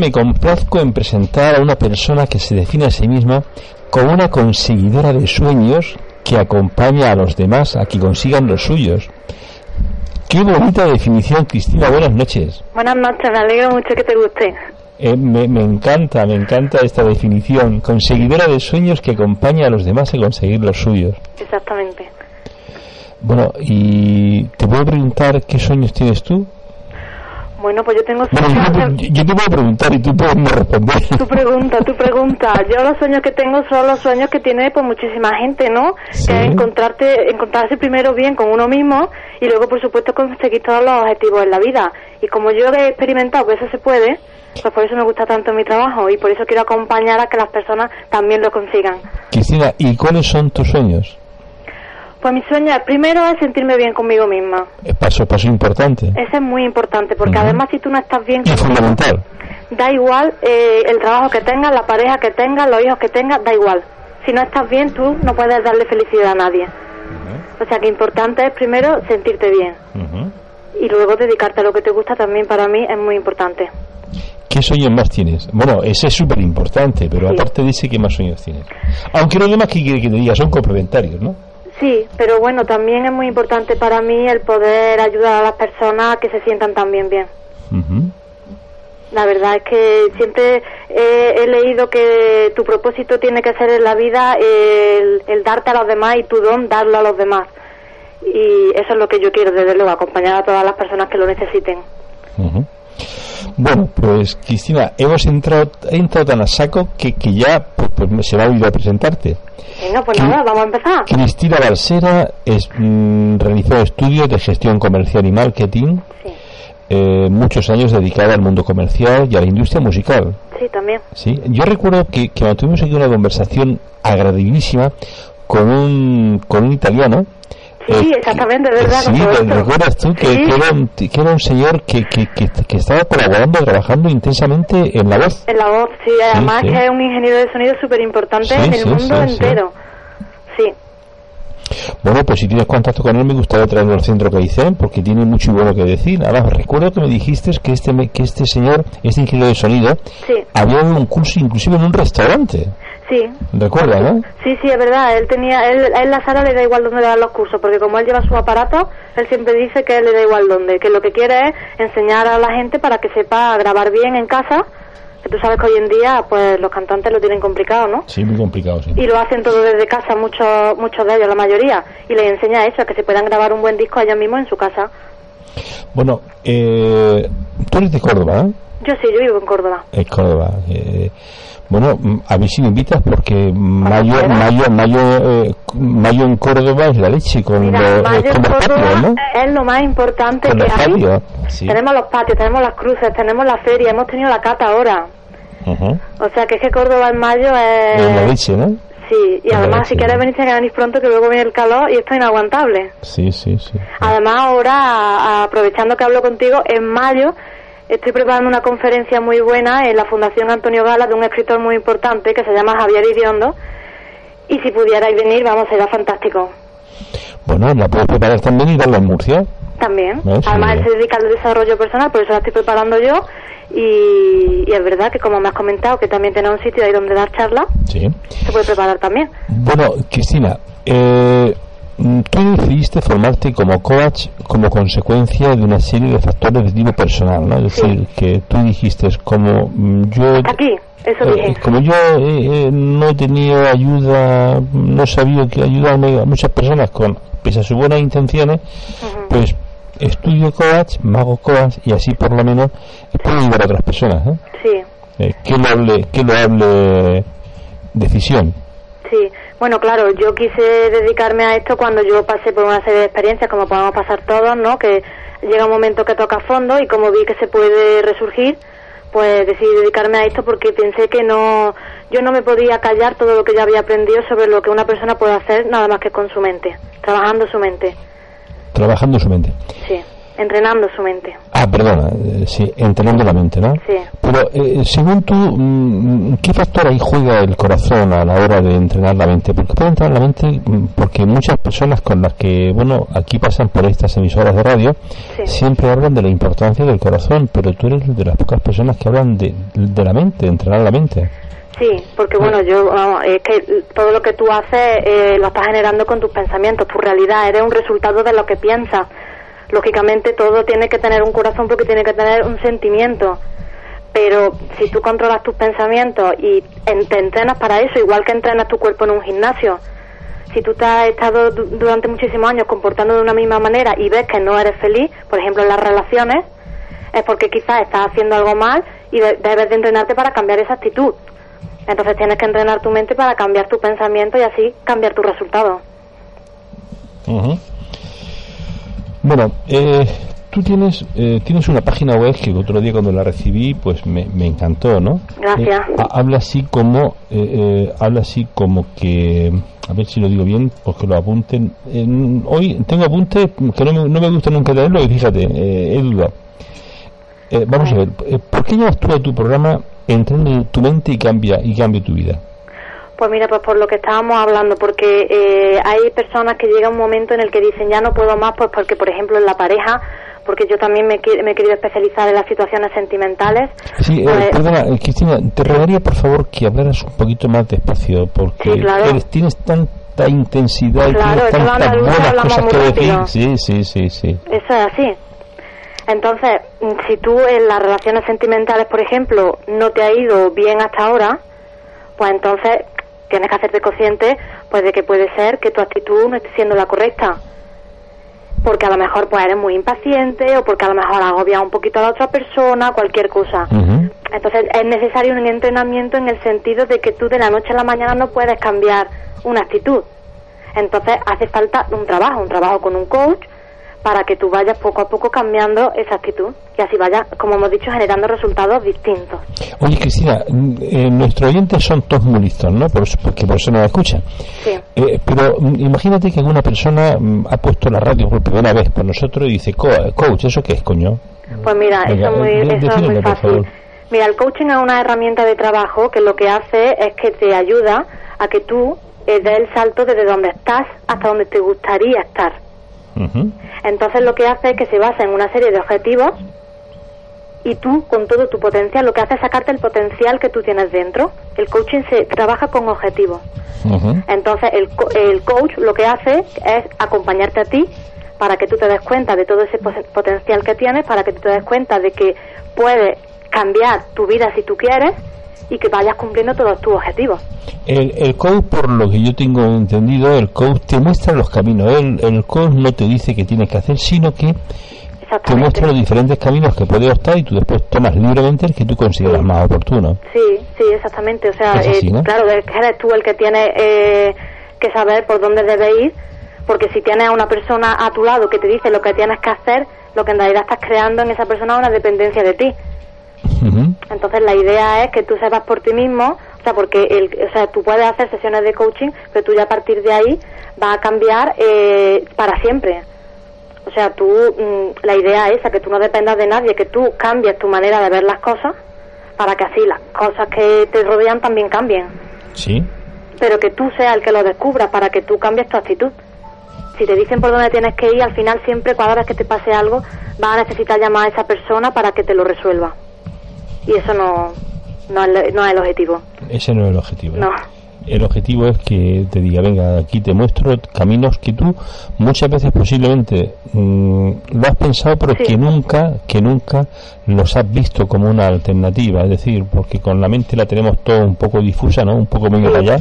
Me complazco en presentar a una persona que se define a sí misma como una conseguidora de sueños que acompaña a los demás a que consigan los suyos. Qué bonita definición, Cristina. Buenas noches. Buenas noches, me alegro mucho que te guste. Eh, me, me encanta, me encanta esta definición. Conseguidora de sueños que acompaña a los demás a conseguir los suyos. Exactamente. Bueno, y te puedo preguntar qué sueños tienes tú. Bueno, pues yo tengo Bueno, sueños. yo, yo te puedo preguntar y tú puedes no responder. Tu pregunta, tu pregunta. Yo los sueños que tengo son los sueños que tiene pues muchísima gente, ¿no? Sí. Que es encontrarte, encontrarse primero bien con uno mismo y luego, por supuesto, conseguir todos los objetivos en la vida. Y como yo he experimentado que eso se puede, pues por eso me gusta tanto mi trabajo y por eso quiero acompañar a que las personas también lo consigan. Cristina, ¿y cuáles son tus sueños? Pues mi sueño primero es sentirme bien conmigo misma. Eh, Paso, paso importante Ese es muy importante porque además si tú no estás bien fundamental. Da igual eh, el trabajo que tengas, la pareja que tengas, los hijos que tengas, da igual. Si no estás bien, tú no puedes darle felicidad a nadie. O sea que importante es primero sentirte bien y luego dedicarte a lo que te gusta también para mí es muy importante. ¿Qué sueños más tienes? Bueno, ese es súper importante, pero Sí. aparte de ese, ¿qué más sueños tienes? Aunque los demás que quiere que te diga son complementarios, ¿no? Sí, pero bueno, también es muy importante para mí el poder ayudar a las personas a que se sientan también bien. La verdad es que siempre he leído que tu propósito tiene que ser en la vida el, el darte a los demás y tu don darlo a los demás. Y eso es lo que yo quiero, desde luego, acompañar a todas las personas que lo necesiten. Bueno, pues Cristina, hemos entrado, he entrado tan a saco que, que ya pues, pues, se me ha olvidado a presentarte. Venga, pues nada, vamos a empezar. Cristina Balsera es, mm, realizó estudios de gestión comercial y marketing, Sí, eh, muchos años dedicada al mundo comercial y a la industria musical. sí, también. ¿sí? Yo recuerdo que, que mantuvimos aquí una conversación agradabilísima con un, con un italiano. Sí, eh, exactamente, que- es verdad, Sí, ¿te recuerdas tú que, Sí. que era un, que era un señor que, que, que, estaba colaborando, trabajando intensamente en la voz? En la voz, sí, además sí. que es un ingeniero de sonido súper importante Sí, en el sí, mundo sí, sí. entero. Sí, Bueno, pues si tienes contacto con él, me gustaría traerlo al centro Caicén, porque tiene mucho y bueno que decir. Ahora, recuerdo que me dijiste que este, que este señor, este ingeniero de sonido, sí, había dado un curso inclusive en un restaurante. sí. ¿Recuerda, no? Sí, sí, es verdad. Él tenía, él, a él la sala le da igual dónde le dan los cursos, porque como él lleva su aparato, él siempre dice que él le da igual dónde, que lo que quiere es enseñar a la gente para que sepa grabar bien en casa, que tú sabes que hoy en día, pues los cantantes lo tienen complicado, ¿no? Sí, muy complicado, sí. Y lo hacen todo desde casa, muchos, muchos de ellos, la mayoría, y les enseña eso, que se puedan grabar un buen disco ellos mismos en su casa. Bueno, eh, tú eres de Córdoba, ¿eh? Yo sí, yo vivo en Córdoba. En Córdoba. eh, bueno, mm, a ver si me invitas porque mayo, mayo, mayo, eh, mayo en Córdoba es la leche con, Mira, mayo en los Córdoba patios, ¿no? es lo más importante que hay. sí. Tenemos los patios, tenemos las cruces, tenemos la feria, hemos tenido la cata ahora. Ujú. O sea que es que Córdoba en mayo es... Es la leche, ¿no? Sí, y además si quieres venirse que venís pronto que luego viene el calor y esto es inaguantable. Sí, sí, sí. Además ahora, aprovechando que hablo contigo, en mayo estoy preparando una conferencia muy buena en la Fundación Antonio Gala de un escritor muy importante que se llama Javier Iriondo y si pudierais venir, vamos, será fantástico. Bueno, la puedes preparar también y darla en Murcia. También. Además, él se dedica al desarrollo personal, por eso la estoy preparando yo. Y, y es verdad que, como me has comentado, que también tiene un sitio ahí donde dar charlas, Sí. se puede preparar también. Bueno, Cristina, eh, tú decidiste formarte como coach como consecuencia de una serie de factores de tipo personal, ¿no? Es Sí. decir, que tú dijiste, como mm, yo... Aquí, eso eh, dije. como yo eh, eh, no he tenido ayuda, no he sabido que ayudarme a muchas personas con, pese a sus buenas intenciones, pues estudio coach, me hago coach y así por lo menos puedo ayudar a otras personas. Sí. Eh, qué loable, qué loable decisión. Sí, bueno, claro, yo quise dedicarme a esto cuando yo pasé por una serie de experiencias, como podemos pasar todos, ¿no? Que llega un momento que toca fondo y como vi que se puede resurgir, pues decidí dedicarme a esto porque pensé que no, yo no me podía callar todo lo que yo había aprendido sobre lo que una persona puede hacer nada más que con su mente, trabajando su mente. Trabajando su mente. Sí entrenando su mente. Ah, perdona, eh, sí, entrenando la mente, ¿no? Sí. Pero eh, según tú, mm, ¿qué factor ahí juega el corazón a la hora de entrenar la mente? Porque puede entrenar la mente mm, porque muchas personas con las que, bueno, aquí pasan por estas emisoras de radio, siempre hablan de la importancia del corazón, pero tú eres de las pocas personas que hablan de, de la mente, de entrenar la mente. Sí, porque bueno, yo es que todo lo que tú haces eh, lo estás generando con tus pensamientos, tu realidad, eres un resultado de lo que piensas lógicamente todo tiene que tener un corazón porque tiene que tener un sentimiento. Pero si tú controlas tus pensamientos y te entrenas para eso, igual que entrenas tu cuerpo en un gimnasio, si tú te has estado durante muchísimos años comportando de una misma manera y ves que no eres feliz, por ejemplo en las relaciones, es porque quizás estás haciendo algo mal y debes de entrenarte para cambiar esa actitud. Entonces tienes que entrenar tu mente para cambiar tu pensamiento y así cambiar tu resultado. Bueno, eh, tú tienes eh, tienes una página web que el otro día cuando la recibí pues me, encantó, ¿no? Gracias. Eh, habla así como habla así como que a ver si lo digo bien porque lo apunten. hoy tengo apuntes que no me, no me gusta nunca leerlo y fíjate, he dudado. vamos a ver, ¿por qué llevas tú a tu programa entrando en tu mente y cambia y cambia tu vida? Pues mira, pues por lo que estábamos hablando, porque eh, hay personas que llega un momento en el que dicen ya no puedo más, pues porque por ejemplo en la pareja, porque yo también me, he querido especializar en las situaciones sentimentales. Sí, eh, pues perdona, eh, Cristina, te rogaría por favor que hablaras un poquito más despacio, porque tienes tanta intensidad y tienes tantas buenas cosas que decir. Sí, sí, sí, sí. Eso es así. Entonces, si tú en las relaciones sentimentales, por ejemplo, no te ha ido bien hasta ahora, pues entonces tienes que hacerte consciente pues de que puede ser que tu actitud no esté siendo la correcta porque a lo mejor pues eres muy impaciente o porque a lo mejor agobias un poquito a la otra persona, cualquier cosa. Entonces es necesario un entrenamiento en el sentido de que tú de la noche a la mañana no puedes cambiar una actitud. Entonces hace falta un trabajo, un trabajo con un coach para que tú vayas poco a poco cambiando esa actitud y así vaya, como hemos dicho, generando resultados distintos. Oye, Cristina, mm, eh, nuestros oyentes son todos muy listos, ¿no? Por, porque por eso nos escuchan. Sí. Eh, pero mm, imagínate que alguna persona mm, ha puesto la radio por primera vez por nosotros y dice, coach, ¿eso qué es, coño? Pues mira, eso, es muy, eso es muy fácil. Mira, el coaching es una herramienta de trabajo que lo que hace es que te ayuda a que tú eh, des el salto desde donde estás hasta donde te gustaría estar. Entonces lo que hace es que se basa en una serie de objetivos y tú con todo tu potencial lo que hace es sacarte el potencial que tú tienes dentro. El coaching se trabaja con objetivos. Entonces el, el coach lo que hace es acompañarte a ti para que tú te des cuenta de todo ese potencial que tienes, para que tú te des cuenta de que puedes cambiar tu vida si tú quieres y que vayas cumpliendo todos tus objetivos. El, el coach, por lo que yo tengo entendido, el coach te muestra los caminos. El, el coach no te dice qué tienes que hacer, sino que te muestra los diferentes caminos que puedes optar y tú después tomas libremente el que tú consideras más oportuno. Sí, sí, exactamente. O sea, eh, claro, eres tú el que tiene eh, que saber por dónde debes ir, porque si tienes a una persona a tu lado que te dice lo que tienes que hacer, lo que en realidad estás creando en esa persona es una dependencia de ti. Entonces la idea es que tú sepas por ti mismo, o sea, porque el, o sea, tú puedes hacer sesiones de coaching, pero tú ya a partir de ahí vas a cambiar eh, para siempre. O sea, tú, mm, la idea es esa, que tú no dependas de nadie, que tú cambies tu manera de ver las cosas para que así las cosas que te rodean también cambien. Sí. Pero que tú seas el que lo descubra para que tú cambies tu actitud. Si te dicen por dónde tienes que ir, al final siempre, cada vez que te pase algo, vas a necesitar llamar a esa persona para que te lo resuelva y eso no, no, es, no es el objetivo. Ese no es el objetivo. No. El objetivo es que te diga, venga, aquí te muestro caminos que tú muchas veces posiblemente mm, lo has pensado, pero que nunca, que nunca los has visto como una alternativa. Es decir, porque con la mente la tenemos todo un poco difusa, ¿no? Un poco medio para allá.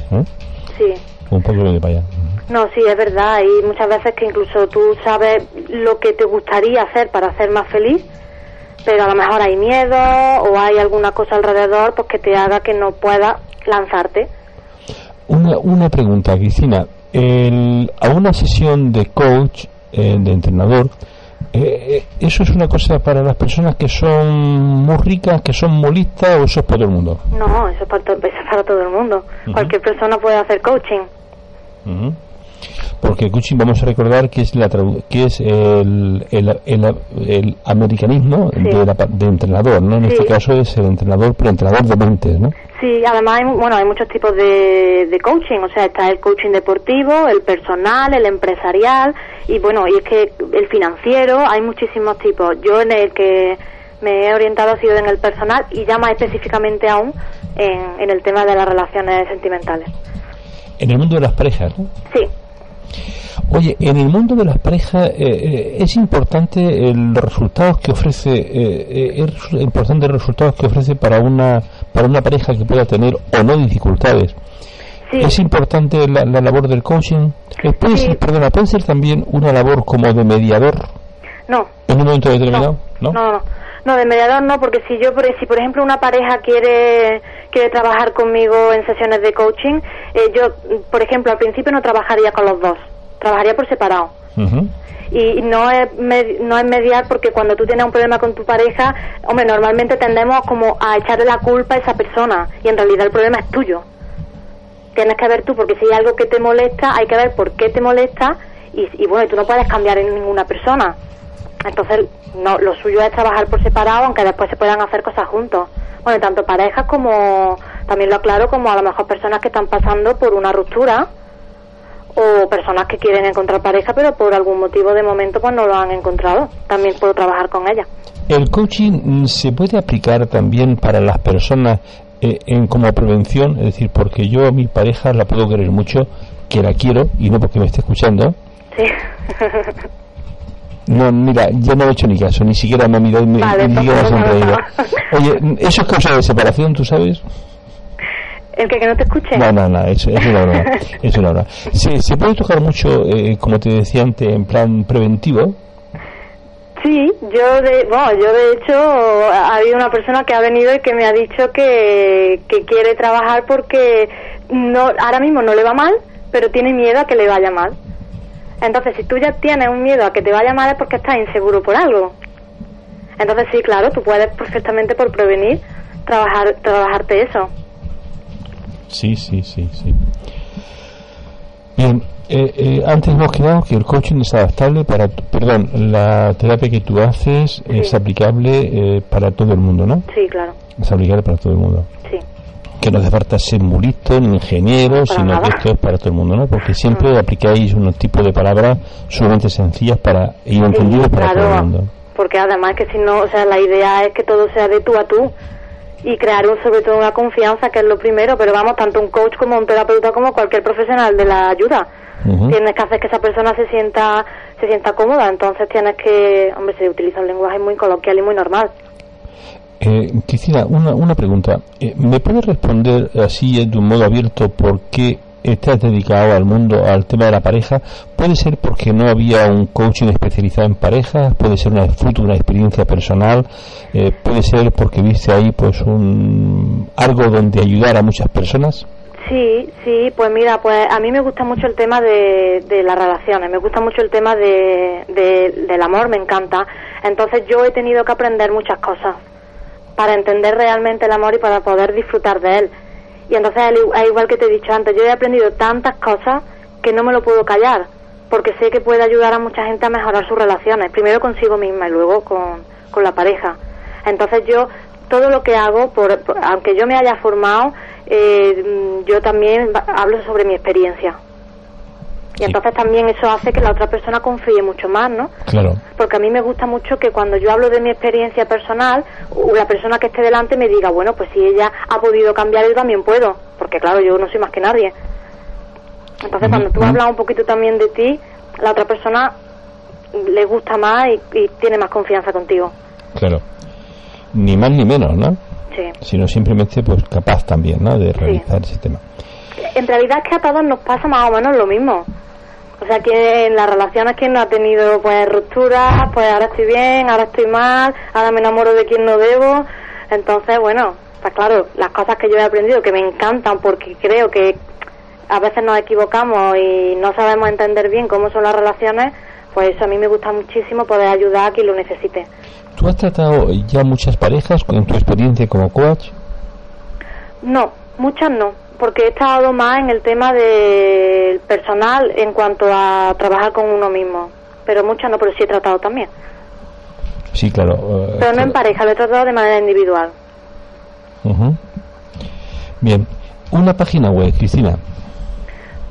Sí. Un poco medio para allá. No, sí, es verdad. Y muchas veces que incluso tú sabes lo que te gustaría hacer para ser más feliz, pero a lo mejor hay miedo o hay alguna cosa alrededor pues que te haga que no pueda lanzarte. Una, una pregunta, Cristina. a una sesión de coach, eh, de entrenador, Eh, ¿Eso es una cosa para las personas que son muy ricas, que son muy listas o eso es para todo el mundo? No, eso es para, to- eso es para todo el mundo. Cualquier persona puede hacer coaching. Porque coaching vamos a recordar que es la que es el, el, el- el americanismo Sí. de, la de entrenador, ¿no? En Sí. este caso es el entrenador, pero entrenador de mentes, ¿no? Sí, además hay, bueno, hay muchos tipos de, de coaching, o sea, está el coaching deportivo, el personal, el empresarial y bueno, y es que el financiero, hay muchísimos tipos. Yo en el que me he orientado ha sido en el personal y ya más específicamente aún en, en el tema de las relaciones sentimentales. En el mundo de las parejas, ¿no? Sí, Oye, en el mundo de las parejas eh, eh, es importante el- los resultados que ofrece, eh, eh, es importante los resultados que ofrece para una para una pareja que pueda tener o no dificultades. sí, Es importante la, la labor del coaching. Puede Sí. ser, perdona, puede ser también una labor como de mediador no, en un momento determinado, No, no, no. No, de mediador no, porque si yo, por- si por ejemplo una pareja quiere quiere trabajar conmigo en sesiones de coaching, eh, yo, por ejemplo, al principio no trabajaría con los dos, trabajaría por separado. Y no es, med- no es mediar porque cuando tú tienes un problema con tu pareja, hombre, normalmente tendemos como a echarle la culpa a esa persona y en realidad el problema es tuyo. Tienes que ver tú, porque si hay algo que te molesta, hay que ver por qué te molesta y, y bueno, tú no puedes cambiar en ninguna persona. Entonces, no, lo suyo es trabajar por separado, aunque después se puedan hacer cosas juntos. Bueno, tanto parejas como, también lo aclaro, como a lo mejor personas que están pasando por una ruptura o personas que quieren encontrar pareja, pero por algún motivo de momento pues no lo han encontrado. También puedo trabajar con ellas. El coaching mm, se puede aplicar también para las personas eh, en como prevención, es decir, porque yo a mi pareja la puedo querer mucho, que la quiero y no porque me esté escuchando. Sí. No, mira, yo no he hecho ni caso, ni siquiera me mirado, ni, Vale, ni siquiera pues no, no, sonreído. Oye, ¿eso es causa de separación, tú sabes? ¿El que, que no te escuche? No, no, no, es, es una broma. Es una broma. Se, se puede tocar mucho, eh, como te decía antes, en plan preventivo. Sí, yo de, bueno, yo de hecho ha habido una persona que ha venido y que me ha dicho que, que quiere trabajar porque no, ahora mismo no le va mal, pero tiene miedo a que le vaya mal. Entonces, si tú ya tienes un miedo a que te vaya mal es porque estás inseguro por algo. Entonces, sí, claro, tú puedes perfectamente por prevenir trabajar trabajarte eso. Sí, sí, sí, sí. Bien, eh, eh, antes hemos quedado que el coaching es adaptable para, perdón, la terapia que tú haces es aplicable eh, para todo el mundo, ¿no? Sí, claro. Es aplicable para todo el mundo. Sí. Que no hace falta ser muy listo ni ingeniero, sino nada. que esto es para todo el mundo, ¿no? Porque siempre aplicáis unos tipos de palabras sumamente sencillas para Sí, para todo el mundo. Porque además que si no, o sea, la idea es que todo sea de tú a tú y crear un, sobre todo una confianza, que es lo primero, pero vamos, tanto un coach como un terapeuta como cualquier profesional de la ayuda. Tienes que hacer que esa persona se sienta se sienta cómoda, entonces tienes que, hombre, se utiliza un lenguaje muy coloquial y muy normal. Eh, Cristina, una, una pregunta. Eh, ¿Me puedes responder así de un modo abierto por qué estás dedicado al mundo, al tema de la pareja? ¿Puede ser porque no había un coaching especializado en parejas? ¿Puede ser una fruto de una experiencia personal? Eh, ¿Puede ser porque viste ahí pues un algo donde ayudar a muchas personas? Sí, sí, pues mira, pues a mí me gusta mucho el tema de, de las relaciones, me gusta mucho el tema de- del amor, me encanta. Entonces yo he tenido que aprender muchas cosas para entender realmente el amor y para poder disfrutar de él. Y entonces, al igu- al igual que te he dicho antes, yo he aprendido tantas cosas que no me lo puedo callar, porque sé que puede ayudar a mucha gente a mejorar sus relaciones, primero consigo misma y luego con, con la pareja. Entonces yo, todo lo que hago, por, aunque yo me haya formado, eh, yo también hablo sobre mi experiencia. Y Sí. entonces también eso hace que la otra persona confíe mucho más, ¿no? Claro. porque a mí me gusta mucho que cuando yo hablo de mi experiencia personal, la persona que esté delante me diga, bueno, pues si ella ha podido cambiar, yo también puedo, porque claro, yo no soy más que nadie. Entonces, cuando tú hablas un poquito también de ti, la otra persona le gusta más y, y tiene más confianza contigo. Claro. Ni más ni menos, ¿no? Sí. Sino simplemente pues capaz también, ¿no? De realizar ese tema. En realidad es que a todos nos pasa más o menos lo mismo. O sea, que en las relaciones quien no ha tenido pues rupturas, pues ahora estoy bien, ahora estoy mal, ahora me enamoro de quien no debo. Entonces, bueno, está claro, las cosas que yo he aprendido que me encantan porque creo que a veces nos equivocamos y no sabemos entender bien cómo son las relaciones, Pues eso a mí me gusta muchísimo poder ayudar a quien lo necesite. ¿Tú has tratado ya muchas parejas en tu experiencia como coach? No, muchas no, porque he estado más en el tema del personal en cuanto a trabajar con uno mismo. Pero muchas no, pero sí he tratado también. Sí, claro. eh, Pero no en pareja, lo he tratado de manera individual. Ujú. Bien. Una página web, Cristina.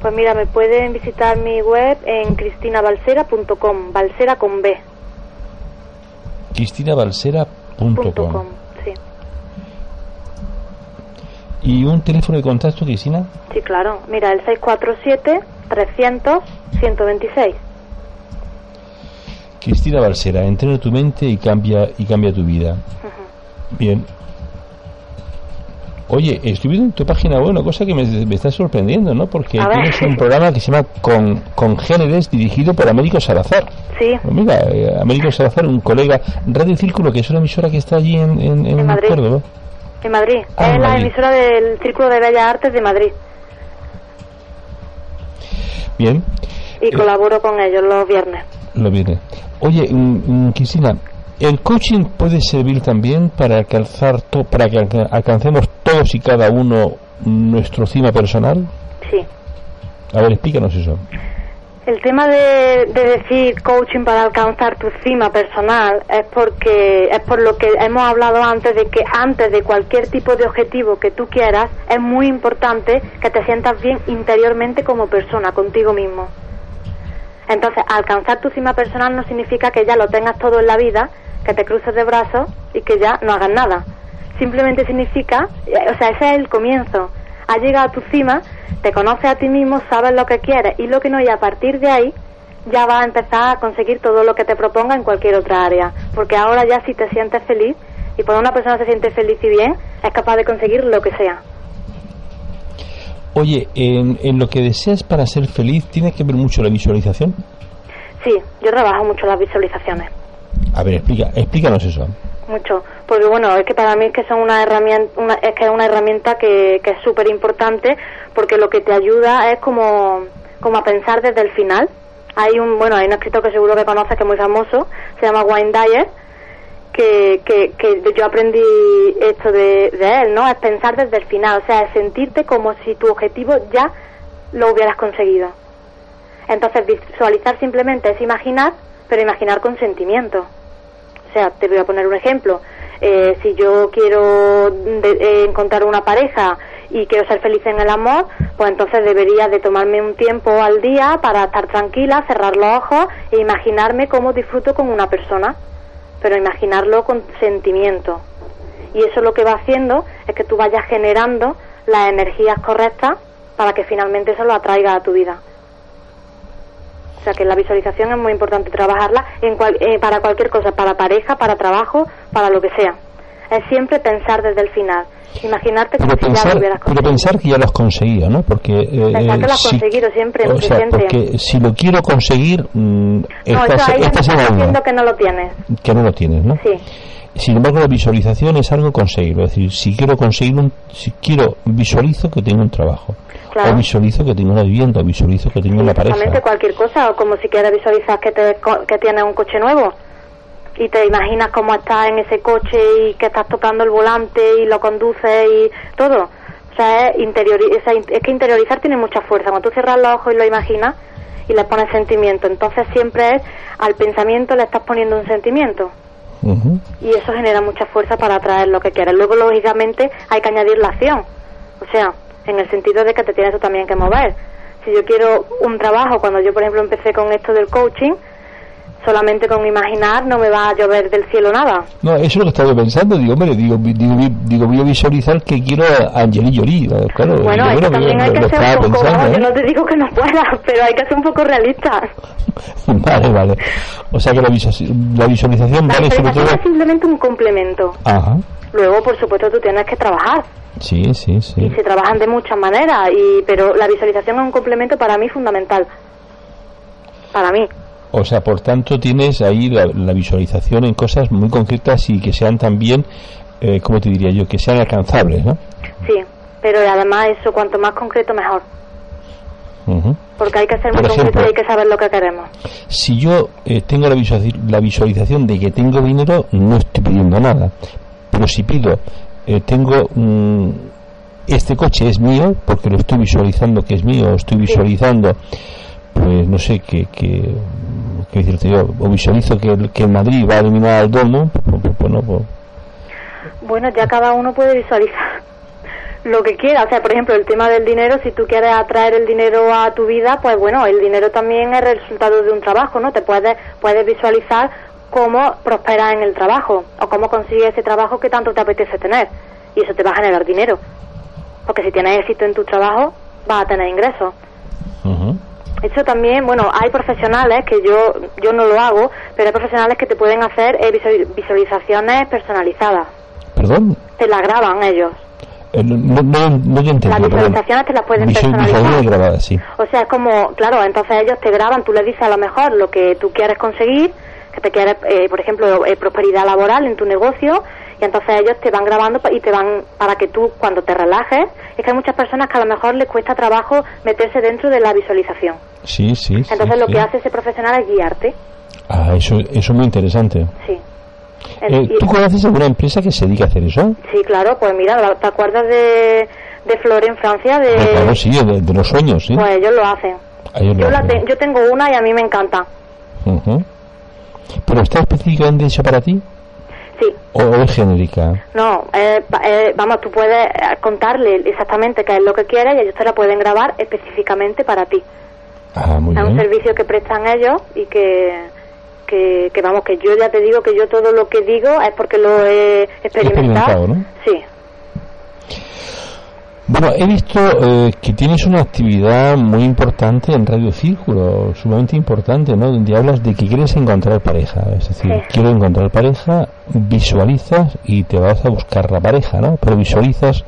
Pues mira, me pueden visitar mi web en cristinabalsera.com, balsera con B. cristinabalsera.com ¿Y un teléfono de contacto, Cristina? Sí, claro. Mira, el 647-300-126. Cristina Balsera, entrena tu mente y cambia y cambia tu vida. Bien. Oye, estoy viendo en tu página web una cosa que me, me está sorprendiendo, ¿no? Porque tienes un programa que se llama Con, Congéneres dirigido por Américo Salazar. Sí, Pues mira, eh, Américo Salazar, un colega, Radio Círculo, que es una emisora que está allí en, en, en En Madrid. Córdoba. En Madrid. Ah, es en la Madrid. emisora del Círculo de Bellas Artes de Madrid. Bien, Y Eh. colaboro con ellos los viernes. lo viene. Oye, mm, mm, Cristina, ¿el coaching puede servir también para alcanzar to- para que alca- alcancemos todos y cada uno nuestro cima personal? Sí. A ver, explícanos eso. El tema de, de decir coaching para alcanzar tu cima personal es porque es por lo que hemos hablado antes de que antes de cualquier tipo de objetivo que tú quieras es muy importante que te sientas bien interiormente como persona contigo mismo. Entonces, alcanzar tu cima personal no significa que ya lo tengas todo en la vida, que te cruces de brazos y que ya no hagas nada. Simplemente significa, eh, o sea, ese es el comienzo. Has llegado a tu cima, te conoces a ti mismo, sabes lo que quieres y lo que no, y a partir de ahí ya vas a empezar a conseguir todo lo que te proponga en cualquier otra área. Porque ahora ya si te sientes feliz, y cuando una persona se siente feliz y bien, es capaz de conseguir lo que sea. Oye, en, en lo que deseas para ser feliz, ¿tiene que ver mucho la visualización? Sí, yo trabajo mucho las visualizaciones. A ver, explica, explícanos eso. Mucho. Porque bueno es que para mí es que son una herramienta una, es que es una herramienta que, que es súper importante porque lo que te ayuda es como como a pensar desde el final. Hay un bueno hay un escritor que seguro que conoces que es muy famoso se llama Wayne Dyer que, que, que yo aprendí esto de, de él no es pensar desde el final o sea es sentirte como si tu objetivo ya lo hubieras conseguido. Entonces visualizar simplemente es imaginar pero imaginar con sentimiento sea, te voy a poner un ejemplo. Eh, si yo quiero de- eh, encontrar una pareja y quiero ser feliz en el amor, pues entonces debería de tomarme un tiempo al día para estar tranquila, cerrar los ojos e imaginarme cómo disfruto con una persona, pero imaginarlo con sentimiento. Y eso lo que va haciendo es que tú vayas generando las energías correctas para que finalmente eso lo atraiga a tu vida. O sea que la visualización es muy importante trabajarla en cual- eh, para cualquier cosa, para pareja, para trabajo, para lo que sea. Es siempre pensar desde el final. Imaginarte como Pero si ya pensar, lo hubieras pero conseguido. pensar que ya lo has conseguido, ¿no? Porque eh, Pensar que lo has si- conseguido siempre, o sea, porque si lo quiero conseguir, mm, No, estás, eso ahí ya me estás en estás algo diciendo que no lo tienes. que no lo tienes, ¿no? Sí, Sin embargo, la visualización es algo conseguirlo. Es decir, si quiero conseguir un, si quiero, visualizo que tengo un trabajo, Claro. o visualizo que tengo una vivienda, o visualizo que tengo una pareja. cualquier cosa, o como si quieres visualizar que, te, que tienes un coche nuevo y te imaginas cómo estás en ese coche y que estás tocando el volante y lo conduces y todo. O sea, es, interiori- o sea, in- es que interiorizar tiene mucha fuerza. Cuando tú cierras los ojos y lo imaginas y le pones sentimiento, entonces siempre es al pensamiento le estás poniendo un sentimiento Y eso genera mucha fuerza para atraer lo que quieres. Luego, lógicamente, hay que añadir la acción. O sea, en el sentido de que te tienes también que mover. Si yo quiero un trabajo, cuando yo, por ejemplo, empecé con esto del coaching, solamente con imaginar no me va a llover del cielo nada. No, eso es lo que estaba pensando. Digo, hombre, digo, digo, digo, voy a visualizar que quiero a Angelina Jolie. eh, Claro, bueno, es que también hay que ser un poco, pensando, yo ¿eh? no te digo que no puedas, pero hay que ser un poco realista. Vale, vale. O sea que la, visu- la visualización La vale sobre visualización todo. es simplemente un complemento. Ajá. Luego, por supuesto, tú tienes que trabajar. Sí, sí, sí. Y se trabajan de muchas maneras, y pero la visualización es un complemento para mí fundamental. Para mí. O sea, por tanto, tienes ahí la, la visualización en cosas muy concretas y que sean también, eh, ¿cómo te diría yo? Que sean alcanzables, ¿no? Sí, pero además eso, cuanto más concreto, mejor. Ujú. Porque hay que ser muy Por concreto ejemplo, y hay que saber lo que queremos. Si yo eh, tengo la, visualiz- la visualización de que tengo dinero, no estoy pidiendo nada. Pero si pido, eh, tengo mm, este coche es mío, porque lo estoy visualizando que es mío, estoy visualizando, pues no sé, que, que, que decirte yo, o visualizo que, el- que el Madrid va a eliminar al Dortmund, pues, pues, pues no, pues, Bueno, ya cada uno puede visualizar lo que quiera. O sea, por ejemplo, el tema del dinero, si tú quieres atraer el dinero a tu vida, pues bueno, el dinero también es el resultado de un trabajo, ¿no? Te puedes, puedes visualizar cómo prosperas en el trabajo o cómo consigues ese trabajo que tanto te apetece tener. Y eso te va a generar dinero. Porque si tienes éxito en tu trabajo, vas a tener ingresos. Eso también, bueno, hay profesionales que yo yo no lo hago, pero hay profesionales que te pueden hacer eh, visual- visualizaciones personalizadas. perdón, Te las graban ellos. Eh, no, no, no, entendí, Las visualizaciones te las pueden Visual- personalizar. grabadas, sí. O sea, es como, claro, entonces ellos te graban, tú les dices a lo mejor lo que tú quieres conseguir, te quieres, eh, por ejemplo, eh, prosperidad laboral en tu negocio, y entonces ellos te van grabando y te van, para que tú cuando te relajes, es que hay muchas personas que a lo mejor les cuesta trabajo meterse dentro de la visualización. Sí, sí. sí, Entonces lo sí. que hace ese profesional es guiarte, Ah, eso, eso es muy interesante. sí. Eh, ¿Tú conoces alguna empresa que se dedica a hacer eso? Sí, claro, pues mira, ¿te acuerdas de, de Flor en Francia? De, Ah, claro, sí, de, de los sueños, sí. Pues ellos lo hacen. Lo Yo, la te- yo tengo una y a mí me encanta. Ujú. ¿Pero está específicamente hecha para ti? Sí, ¿O es genérica? no, eh, eh, vamos, tú puedes eh, contarle exactamente qué es lo que quieres y ellos te la pueden grabar específicamente para ti. Ah, muy es un bien. servicio que prestan ellos y que, que, que, vamos, que yo ya te digo que yo todo lo que digo es porque lo he experimentado. experimentado, ¿no? Sí, Bueno, he visto eh, que tienes una actividad muy importante en Radio Círculo, sumamente importante, ¿no? Donde hablas de que quieres encontrar pareja. Es decir, Sí. quiero encontrar pareja, visualizas y te vas a buscar la pareja, ¿no? Pero visualizas,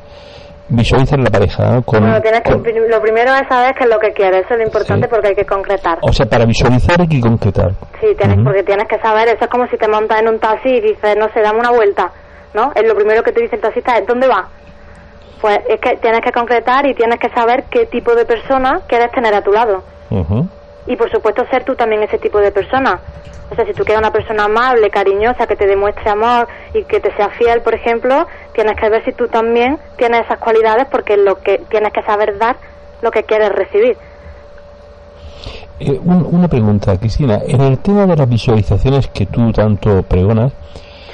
visualizas la pareja, ¿no? Con, Bueno, tienes que- con- lo primero es saber qué es lo que quieres, eso es lo importante Sí. porque hay que concretar. o sea, para visualizar hay que concretar. Sí, tienes, porque tienes que saber, eso es como si te montas en un taxi y dices, no sé, dame una vuelta, ¿no? Es lo primero que te dice el taxista es, ¿dónde va? Pues es que tienes que concretar y tienes que saber qué tipo de persona quieres tener a tu lado. Y por supuesto ser tú también ese tipo de persona. O sea, si tú quieres una persona amable, cariñosa, que te demuestre amor y que te sea fiel, por ejemplo, tienes que ver si tú también tienes esas cualidades porque lo que tienes que saber dar lo que quieres recibir. Eh, un- una pregunta, Cristina. En el tema de las visualizaciones que tú tanto pregonas,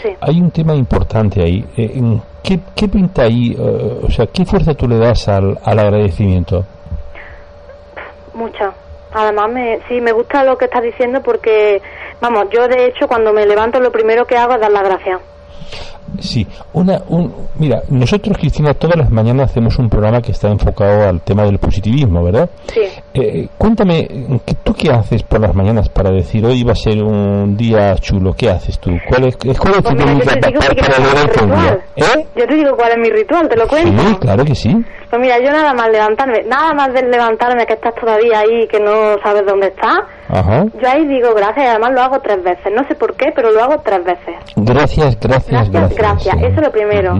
Sí. hay un tema importante ahí. Eh, ¿qué, qué pinta ahí? eh, o sea, ¿qué fuerza tú le das al, al agradecimiento? Mucho. Además, me, sí, me gusta lo que estás diciendo porque, vamos, yo de hecho cuando me levanto lo primero que hago es dar las gracias. Sí, una, un, mira, nosotros, Cristina, todas las mañanas hacemos un programa que está enfocado al tema del positivismo, ¿verdad? Sí. Eh, cuéntame, ¿qué- ¿tú qué haces por las mañanas para decir hoy va a ser un día chulo? ¿Qué haces tú? ¿Cuál es, cuál es tu técnica te digo para. ¿Eh? Yo te digo cuál es mi ritual, te lo cuento. Sí, claro que sí. Pues mira, yo nada más levantarme, nada más de levantarme que estás todavía ahí, que no sabes dónde estás, Ajá. yo ahí digo gracias y además lo hago tres veces. No sé por qué, pero lo hago tres veces. Gracias, gracias, gracias. gracias. sí. Eso es lo primero.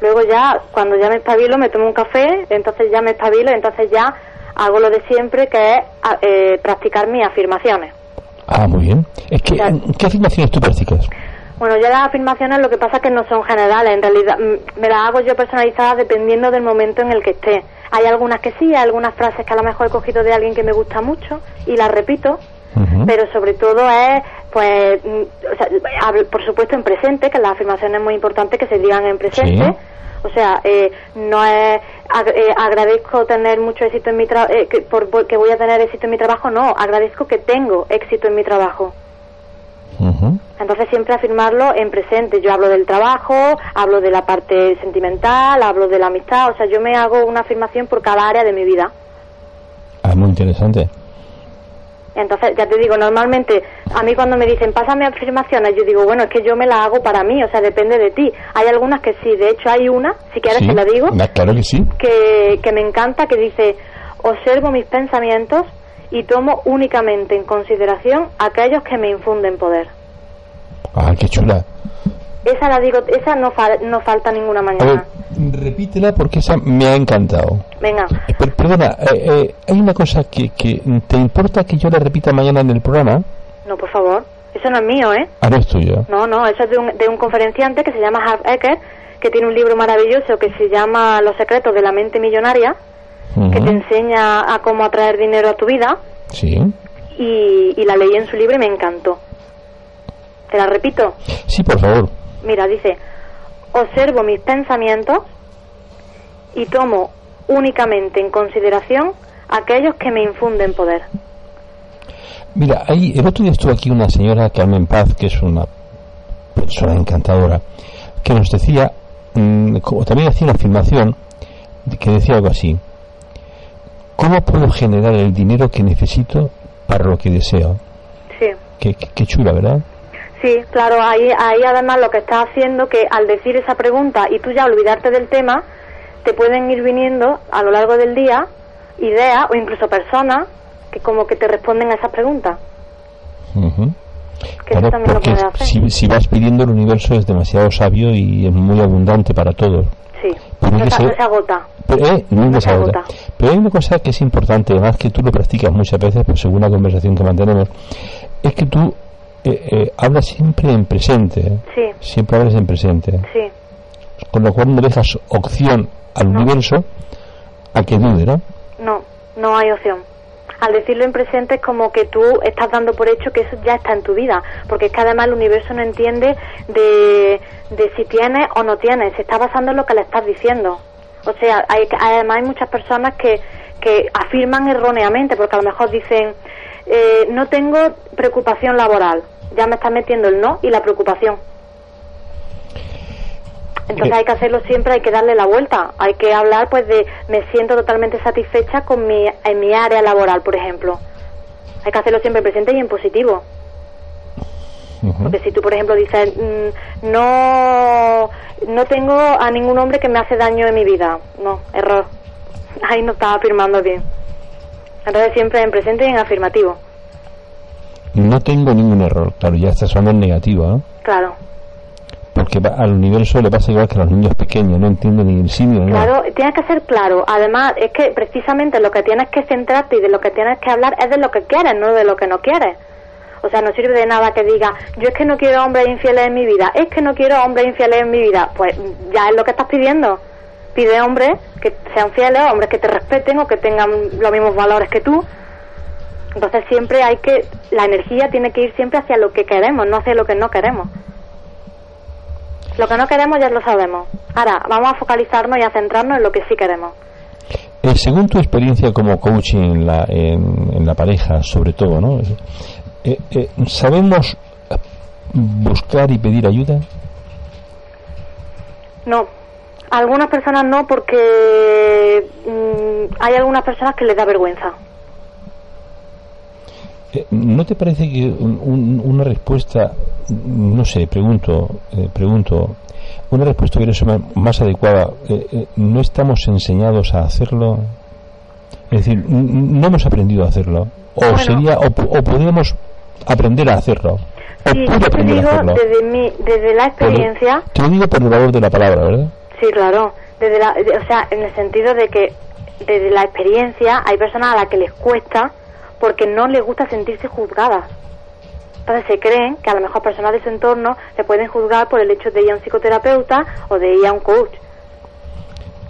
Luego ya, cuando ya me espabilo, me tomo un café, entonces ya me espabilo, entonces ya hago lo de siempre, que es a- eh, practicar mis afirmaciones. Ah, muy bien. Es que, Claro. ¿qué afirmaciones tú practicas? Bueno, yo las afirmaciones lo que pasa es que no son generales, en realidad mm, me las hago yo personalizadas dependiendo del momento en el que esté. Hay algunas que sí, hay algunas frases que a lo mejor he cogido de alguien que me gusta mucho y las repito, pero sobre todo es, pues, mm, o sea, por supuesto en presente, que las afirmaciones es muy importante que se digan en presente. Sí. O sea, eh, no es ag- eh, agradezco tener mucho éxito en mi trabajo, que, por, por- que voy a tener éxito en mi trabajo, no, agradezco que tengo éxito en mi trabajo. Entonces siempre afirmarlo en presente. Yo hablo del trabajo, hablo de la parte sentimental, hablo de la amistad. O sea, yo me hago una afirmación por cada área de mi vida. Ah, muy interesante. Entonces, ya te digo, normalmente a mí cuando me dicen, pásame afirmaciones, yo digo, bueno, es que yo me las hago para mí, o sea, depende de ti. Hay algunas que sí, de hecho hay una, si quieres Sí. te la digo, Claro que sí. que, que me encanta, que dice, observo mis pensamientos y tomo únicamente en consideración aquellos que me infunden poder. Ah, qué chula. Esa la digo, esa no, fal- no falta ninguna ver, mañana. repítela porque esa me ha encantado. Venga, per- perdona, eh, eh, hay una cosa que, que... ¿Te importa que yo la repita mañana en el programa? no, por favor. Eso no es mío, ¿eh? Ah, no es tuyo. No, no, eso es de un, de un conferenciante que se llama Harv Eker, que tiene un libro maravilloso que se llama Los secretos de la mente millonaria, que te enseña a cómo atraer dinero a tu vida, Sí. y, y la leí en su libro y me encantó. Te la repito. Sí, por favor. Mira, dice, observo mis pensamientos y tomo únicamente en consideración aquellos que me infunden poder. Mira, ahí, el otro día estuvo aquí una señora, Carmen Paz, que es una persona encantadora, que nos decía, mm, como también hacía una afirmación, que decía algo así, ¿cómo puedo generar el dinero que necesito para lo que deseo? Sí. Qué, qué- qué chula, ¿verdad? Sí, claro, ahí, ahí además lo que está haciendo que al decir esa pregunta y tú ya olvidarte del tema, te pueden ir viniendo a lo largo del día ideas o incluso personas que como que te responden a esa pregunta. Ujú. Que eso Claro, también lo porque puedes hacer. si, si vas pidiendo el universo es demasiado sabio y es muy abundante para todos. Sí, Pero no, se, no se agota. Pero, eh, No se se agota. agota. Pero hay una cosa que es importante, además que tú lo practicas muchas veces, pues según la conversación que mantenemos, es que tú eh, eh, hablas siempre en presente. ¿eh? Sí, Siempre hablas en presente. sí, Con lo cual no dejas opción al No. universo a que dude, ¿no? no, no hay opción. Al decirlo en presente es como que tú estás dando por hecho que eso ya está en tu vida, porque es que además el universo no entiende de, de si tienes o no tienes, se está basando en lo que le estás diciendo. O sea, hay, además hay muchas personas que, que afirman erróneamente, porque a lo mejor dicen, eh, no tengo preocupación laboral, ya me está metiendo el no y la preocupación. Entonces hay que hacerlo siempre, hay que darle la vuelta, hay que hablar pues de me siento totalmente satisfecha con mi, en mi área laboral, por ejemplo. Hay que hacerlo siempre en presente y en positivo. Porque si tú, por ejemplo, dices, mm, no, no tengo a ningún hombre que me hace daño en mi vida, no, error. Ahí no estás afirmando bien. Entonces siempre en presente y en afirmativo, No tengo ningún error. Claro, ya estás hablando en negativo, ¿no? claro. Porque al universo le pasa igual que a los niños pequeños, no entienden ni el simio ni. Claro, tienes que ser claro. Además, es que precisamente lo que tienes que centrarte y de lo que tienes que hablar es de lo que quieres, no de lo que no quieres. O sea, no sirve de nada que diga, yo es que no quiero hombres infieles en mi vida, es que no quiero hombres infieles en mi vida. Pues ya es lo que estás pidiendo. Pide hombres que sean fieles, hombres que te respeten o que tengan los mismos valores que tú. Entonces siempre hay que, la energía tiene que ir siempre hacia lo que queremos, no hacia lo que no queremos. Lo que no queremos ya lo sabemos. Ahora, vamos a focalizarnos y a centrarnos en lo que sí queremos. Eh, según tu experiencia como coaching en la, en, en la pareja, sobre todo, ¿no? Eh, eh, ¿Sabemos buscar y pedir ayuda? No. Algunas personas no porque mm, hay algunas personas que les da vergüenza. Eh, ¿No te parece que un- un- una respuesta, no sé, pregunto, eh, pregunto, una respuesta hubiera sido más, adecuada? eh, eh, ¿No estamos enseñados a hacerlo? Es decir, no hemos aprendido a hacerlo. O Bueno. sería, o, o podríamos aprender a hacerlo. Sí, yo te digo desde mi, desde la experiencia, Te lo digo por el valor de la palabra, ¿verdad? Sí, claro, desde la, de- o sea, en el sentido de que desde la experiencia hay personas a las que les cuesta porque no les gusta sentirse juzgadas. Entonces se creen que a lo mejor personas de su entorno le pueden juzgar por el hecho de ir a un psicoterapeuta o de ir a un coach.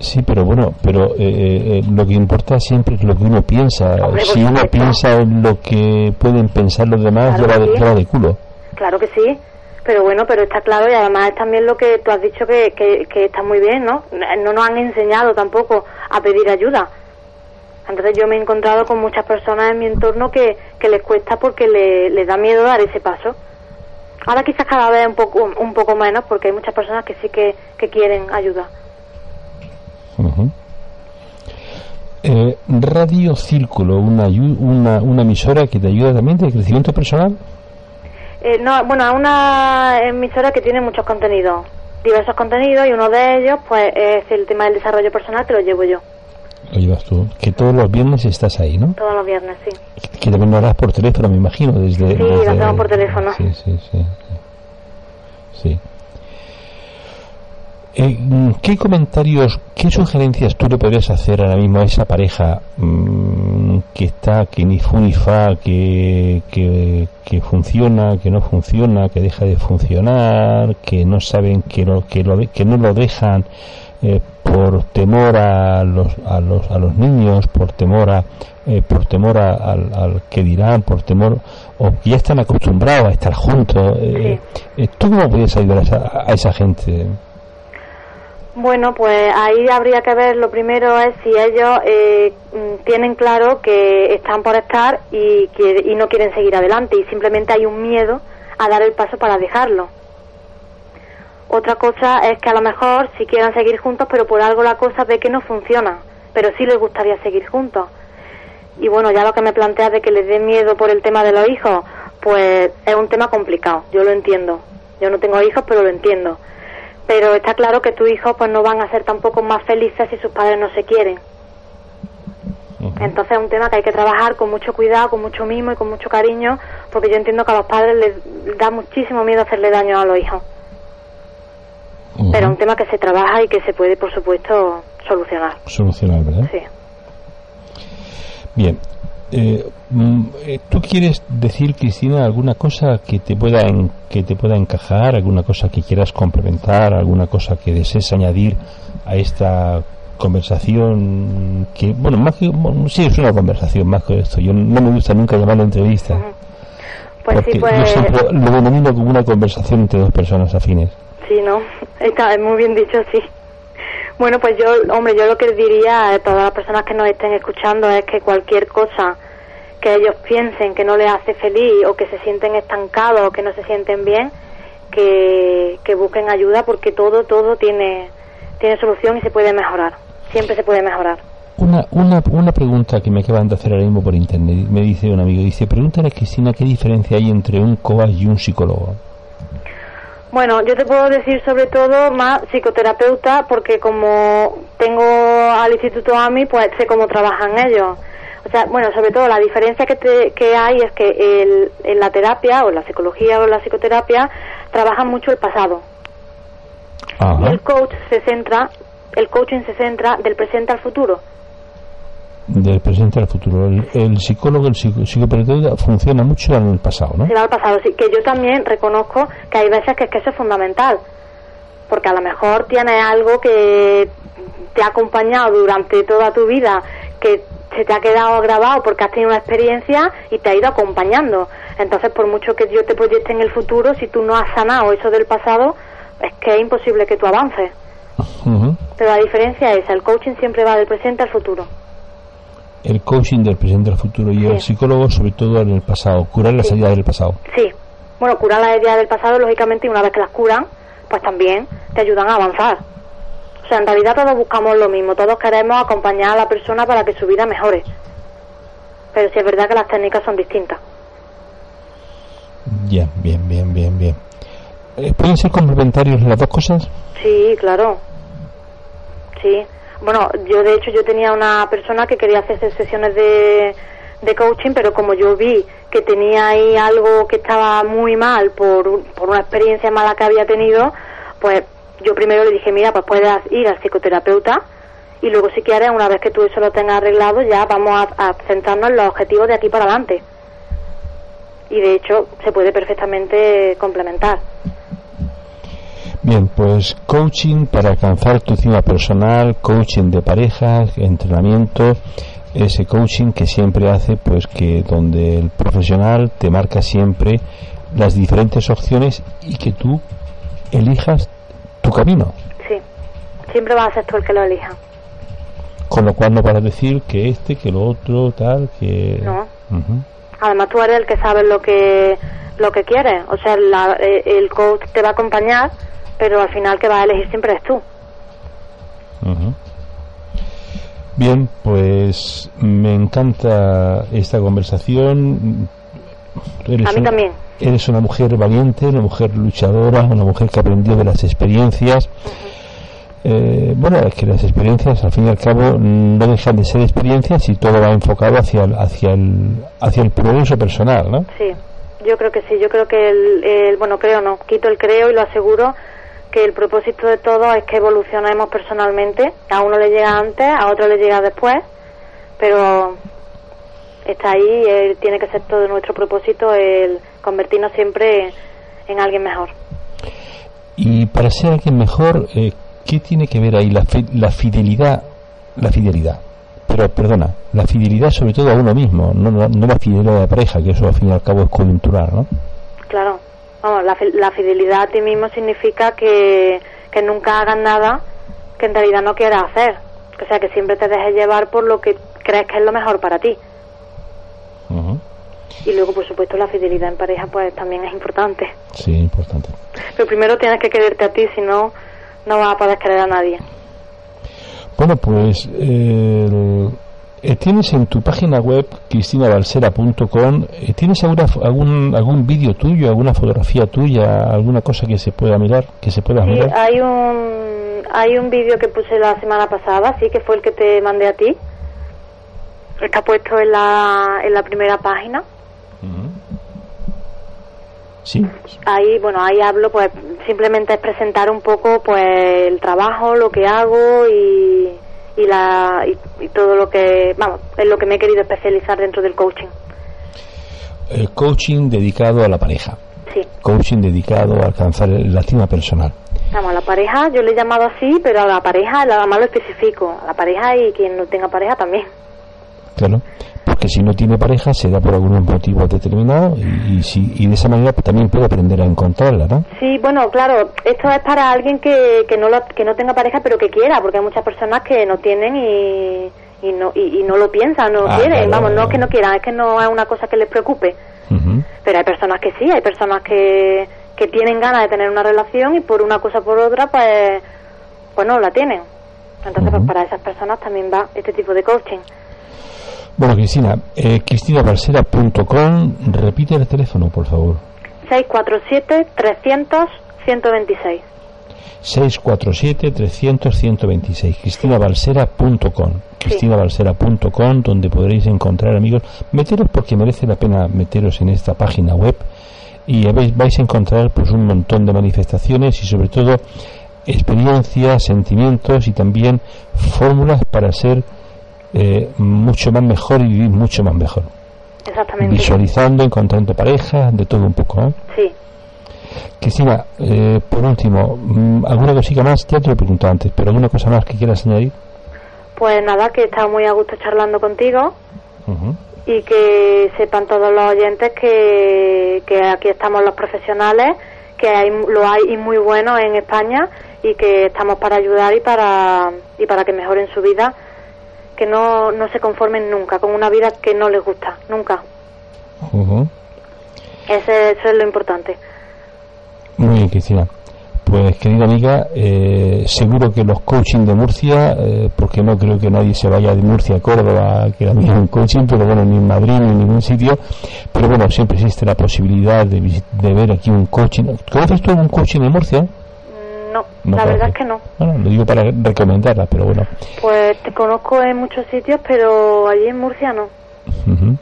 Sí, pero bueno, pero eh, eh, lo que importa siempre es lo que uno piensa. Hombre, si uno piensa en lo que pueden pensar los demás, Claro ya, va que de, de culo. Claro que sí, pero bueno, pero está claro y además es también lo que tú has dicho que, que, está muy bien, ¿no? No nos han enseñado tampoco a pedir ayuda. Entonces yo me he encontrado con muchas personas en mi entorno que, que les cuesta porque le, les da miedo dar ese paso. Ahora quizás cada vez un poco, un poco menos porque hay muchas personas que sí que, que quieren ayuda. Eh, Radio Círculo, una, una, una emisora que te ayuda también de crecimiento personal. Eh, no, bueno, es una emisora que tiene muchos contenidos, diversos contenidos y uno de ellos pues es el tema del desarrollo personal que lo llevo yo Lo llevas tú. Que todos los viernes estás ahí, ¿no? todos los viernes, sí. Que también lo harás por teléfono, me imagino. Desde, Sí, lo hacemos por teléfono. Sí, sí, sí. Sí. Eh, ¿Qué comentarios, qué sugerencias tú le podrías hacer ahora mismo a esa pareja mm, que está, que ni fu ni fa, que, que, funciona, que no funciona, que deja de funcionar, que no saben que, lo, que, lo, que no lo dejan eh, por temor a los, a los, a los niños, por temor a, eh, por temor al, que dirán, por temor, o que ya están acostumbrados a estar juntos. ¿Tú cómo puedes ayudar a esa gente? Bueno, pues ahí habría que ver, lo primero es si ellos eh, mm, tienen claro que están por estar y, y no quieren seguir adelante y simplemente hay un miedo a dar el paso para dejarlo. Otra cosa es que a lo mejor si quieran seguir juntos, pero por algo la cosa ve que no funciona, pero sí les gustaría seguir juntos. Y bueno, ya lo que me plantea de que les dé miedo por el tema de los hijos, pues es un tema complicado, yo lo entiendo. Yo no tengo hijos, pero lo entiendo pero está claro que tus hijos pues no van a ser tampoco más felices si sus padres no se quieren. Entonces es un tema que hay que trabajar con mucho cuidado, con mucho mimo y con mucho cariño, porque yo entiendo que a los padres les da muchísimo miedo hacerle daño a los hijos. Pero es un tema que se trabaja y que se puede, por supuesto, solucionar. Solucionar, ¿verdad? Sí. Bien, eh, mm, eh, ¿Tú quieres decir, Cristina, alguna cosa que te pueda que te pueda encajar, alguna cosa que quieras complementar, alguna cosa que desees añadir a esta conversación? Que bueno, más que sí es una conversación más que esto. Yo no me gusta nunca llamarlo entrevista, pues porque sí, pues... yo siempre lo denomino como una conversación entre dos personas afines. Sí, no, está muy bien dicho, sí. Bueno, pues yo, hombre, yo lo que diría a todas las personas que nos estén escuchando es que cualquier cosa que ellos piensen que no les hace feliz o que se sienten estancados o que no se sienten bien, que, busquen ayuda porque todo, todo tiene, tiene solución y se puede mejorar. Siempre se puede mejorar. Una, una, una pregunta que me acaban de hacer ahora mismo por internet, me dice un amigo, dice, pregúntale a Cristina qué diferencia hay entre un coach y un psicólogo. Bueno, yo te puedo decir sobre todo más psicoterapeuta porque como tengo al Instituto AMI, pues sé cómo trabajan ellos. O sea, bueno, sobre todo la diferencia que, que hay es que el, en la terapia o la psicología o la psicoterapia trabajan mucho el pasado. Y el coach se centra, el coaching se centra del presente al futuro del presente al futuro. El, psicólogo, el psicoterapeuta funciona mucho en el pasado, ¿no? Sí, al pasado, sí. Que yo también reconozco que hay veces que, es que eso es fundamental. Porque a lo mejor tienes algo que te ha acompañado durante toda tu vida, que se te ha quedado grabado porque has tenido una experiencia y te ha ido acompañando. Entonces, por mucho que yo te proyecte en el futuro, si tú no has sanado eso del pasado, es que es imposible que tú avances. Pero la diferencia es, el coaching siempre va del presente al futuro el coaching del presente al futuro y el psicólogo sobre todo en el pasado, curar las heridas del pasado. Sí, bueno, curar las heridas del pasado, lógicamente, y una vez que las curan, pues también te ayudan a avanzar. O sea, en realidad todos buscamos lo mismo, todos queremos acompañar a la persona para que su vida mejore. Pero sí es verdad que las técnicas son distintas. Ya, bien, bien, bien, bien. Eh, ¿Pueden ser complementarios las dos cosas? Sí, claro. Sí. Bueno, yo de hecho yo tenía una persona que quería hacerse sesiones de, de coaching, pero como yo vi que tenía ahí algo que estaba muy mal por, por una experiencia mala que había tenido, pues yo primero le dije, mira, pues puedes ir al psicoterapeuta y luego si quieres, una vez que tú eso lo tengas arreglado, ya vamos a, a centrarnos en los objetivos de aquí para adelante. Y de hecho se puede perfectamente complementar. Bien, pues coaching para alcanzar tu cima personal, coaching de parejas, entrenamiento, ese coaching que siempre hace pues que donde el profesional te marca siempre las diferentes opciones y que tú elijas tu camino. Sí, siempre va a ser tú el que lo elija. Con lo cual no vas a decir que este, que lo otro, tal, que... No. Además tú eres el que sabe lo que lo que quieres. O sea, eh, el coach te va a acompañar pero al final que va a elegir siempre es tú. Bien, pues me encanta esta conversación. a mí también. Eres una mujer valiente, una mujer luchadora, una mujer que aprendió de las experiencias. Eh, bueno, es que las experiencias, al fin y al cabo, no dejan de ser experiencias y todo va enfocado hacia el, hacia el, hacia el progreso personal, ¿no? Sí, yo creo que sí. Yo creo que el, el bueno, creo no, quito el creo y lo aseguro que el propósito de todo es que evolucionemos personalmente. A uno le llega antes, a otro le llega después, pero está ahí, eh, tiene que ser todo nuestro propósito el convertirnos siempre en alguien mejor. Y para ser alguien mejor, eh, ¿qué tiene que ver ahí la, la fidelidad? La fidelidad. Pero perdona, la fidelidad sobre todo a uno mismo, no, no, la fidelidad de pareja, que eso al fin y al cabo es coyuntural, ¿no? Claro, vamos, la, la fidelidad a ti mismo significa que, que nunca hagas nada que en realidad no quieras hacer. O sea, que siempre te dejes llevar por lo que crees que es lo mejor para ti. Y luego, por supuesto, la fidelidad en pareja pues también es importante. Sí, importante. Pero primero tienes que quererte a ti, si no, no vas a poder querer a nadie. Bueno, pues eh, tienes en tu página web cristinabalsera.com, eh, ¿tienes alguna, algún algún vídeo tuyo, alguna fotografía tuya, alguna cosa que se pueda mirar, que se pueda sí, hay un hay un vídeo que puse la semana pasada, sí, que fue el que te mandé a ti. Está puesto en la, en la primera página. Sí. Ahí, bueno, ahí hablo, pues simplemente es presentar un poco, pues el trabajo, lo que hago y, y la y, todo lo que, vamos, es lo que me he querido especializar dentro del coaching. El coaching dedicado a la pareja. Sí. Coaching dedicado a alcanzar la estima personal. Vamos, a la pareja, yo le he llamado así, pero a la pareja nada más lo especifico. A la pareja y quien no tenga pareja también. Claro, porque si no tiene pareja será por algún motivo determinado y, si, y de esa manera pues, también puede aprender a encontrarla, ¿no? Sí, bueno, claro, esto es para alguien que, que, no, lo, que no tenga pareja pero que quiera, porque hay muchas personas que no tienen y, y no, y, no lo piensan, no Ah, quieren, claro, vamos, no es que no quieran, es que no es una cosa que les preocupe. Pero hay personas que sí, hay personas que, que tienen ganas de tener una relación y por una cosa o por otra, pues, pues no la tienen. Entonces, pues para esas personas también va este tipo de coaching. Bueno, Cristina, eh, cristinabalsera.com, repite el teléfono, por favor. 647-300-126. 647-300-126, cristinabalsera.com, cristinabalsera.com, donde podréis encontrar amigos. Meteros porque merece la pena meteros en esta página web y vais a encontrar pues un montón de manifestaciones y sobre todo experiencias, sentimientos y también fórmulas para ser eh, mucho más mejor y vivir mucho más mejor. Exactamente. Visualizando, encontrando parejas, de todo un poco. ¿eh? Sí. Cristina, eh, por último, mm, ¿alguna cosita más? Ya te lo he preguntado antes, pero ¿alguna cosa más que quieras añadir? Pues nada, que he estado muy a gusto charlando contigo y que sepan todos los oyentes que, que aquí estamos los profesionales, que hay, lo hay y muy bueno en España y que estamos para ayudar y para, y para que mejoren su vida, que no, no se conformen nunca con una vida que no les gusta, nunca. Ese, eso es lo importante. Muy bien, Cristina. Pues, querida amiga, eh, seguro que los coaching de Murcia, eh, porque no creo que nadie se vaya de Murcia a Córdoba a que la miren coaching, pero bueno, ni en Madrid ni en ningún sitio. Pero bueno, siempre existe la posibilidad de, de ver aquí un coaching. ¿Conoces tú algún coaching de Murcia? No, la verdad es que no. Bueno, lo digo para recomendarla, pero bueno. Pues te conozco en muchos sitios, pero allí en Murcia no. Ujú.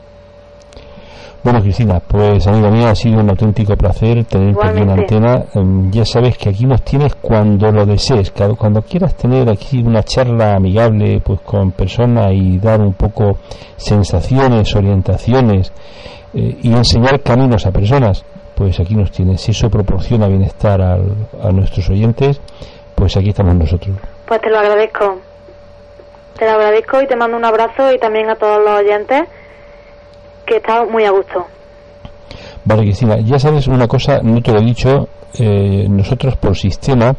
Bueno, Cristina, pues amiga mía, ha sido un auténtico placer tenerte aquí en antena. Em, ya sabes que aquí nos tienes cuando lo desees, claro, cuando quieras tener aquí una charla amigable pues con personas y dar un poco sensaciones, orientaciones eh, y enseñar caminos a personas, pues aquí nos tienes. Si eso proporciona bienestar al- a nuestros oyentes, pues aquí estamos nosotros. Pues te lo agradezco. Te lo agradezco y te mando un abrazo y también a todos los oyentes que he estado muy a gusto. Vale, Cristina, ya sabes una cosa, no te lo he dicho, eh, nosotros por sistema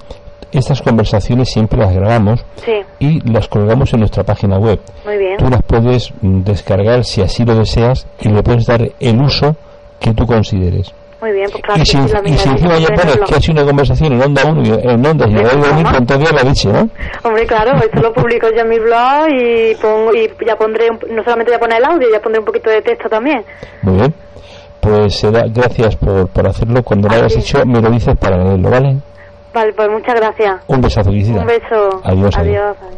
estas conversaciones siempre las grabamos Sí, y las colgamos en nuestra página web. muy bien. Tú las puedes descargar si así lo deseas y le puedes dar el uso que tú consideres. Muy bien, pues claro y que si, la y si encima quiero pones que ha sido una conversación en Onda 1 y en Onda y en ¿Cómo? 2000, pues entonces la leche, ¿no? Hombre, claro, esto lo publico yo en mi blog y, pongo, y ya pondré, un- no solamente voy a poner el audio, ya pondré un poquito de texto también. Muy bien. Pues será- gracias por, por hacerlo. Cuando lo hayas hecho, me lo dices para leerlo, ¿vale? Vale, pues muchas gracias. Un besazo, Cristina. Un beso. Adiós, adiós. adiós. adiós.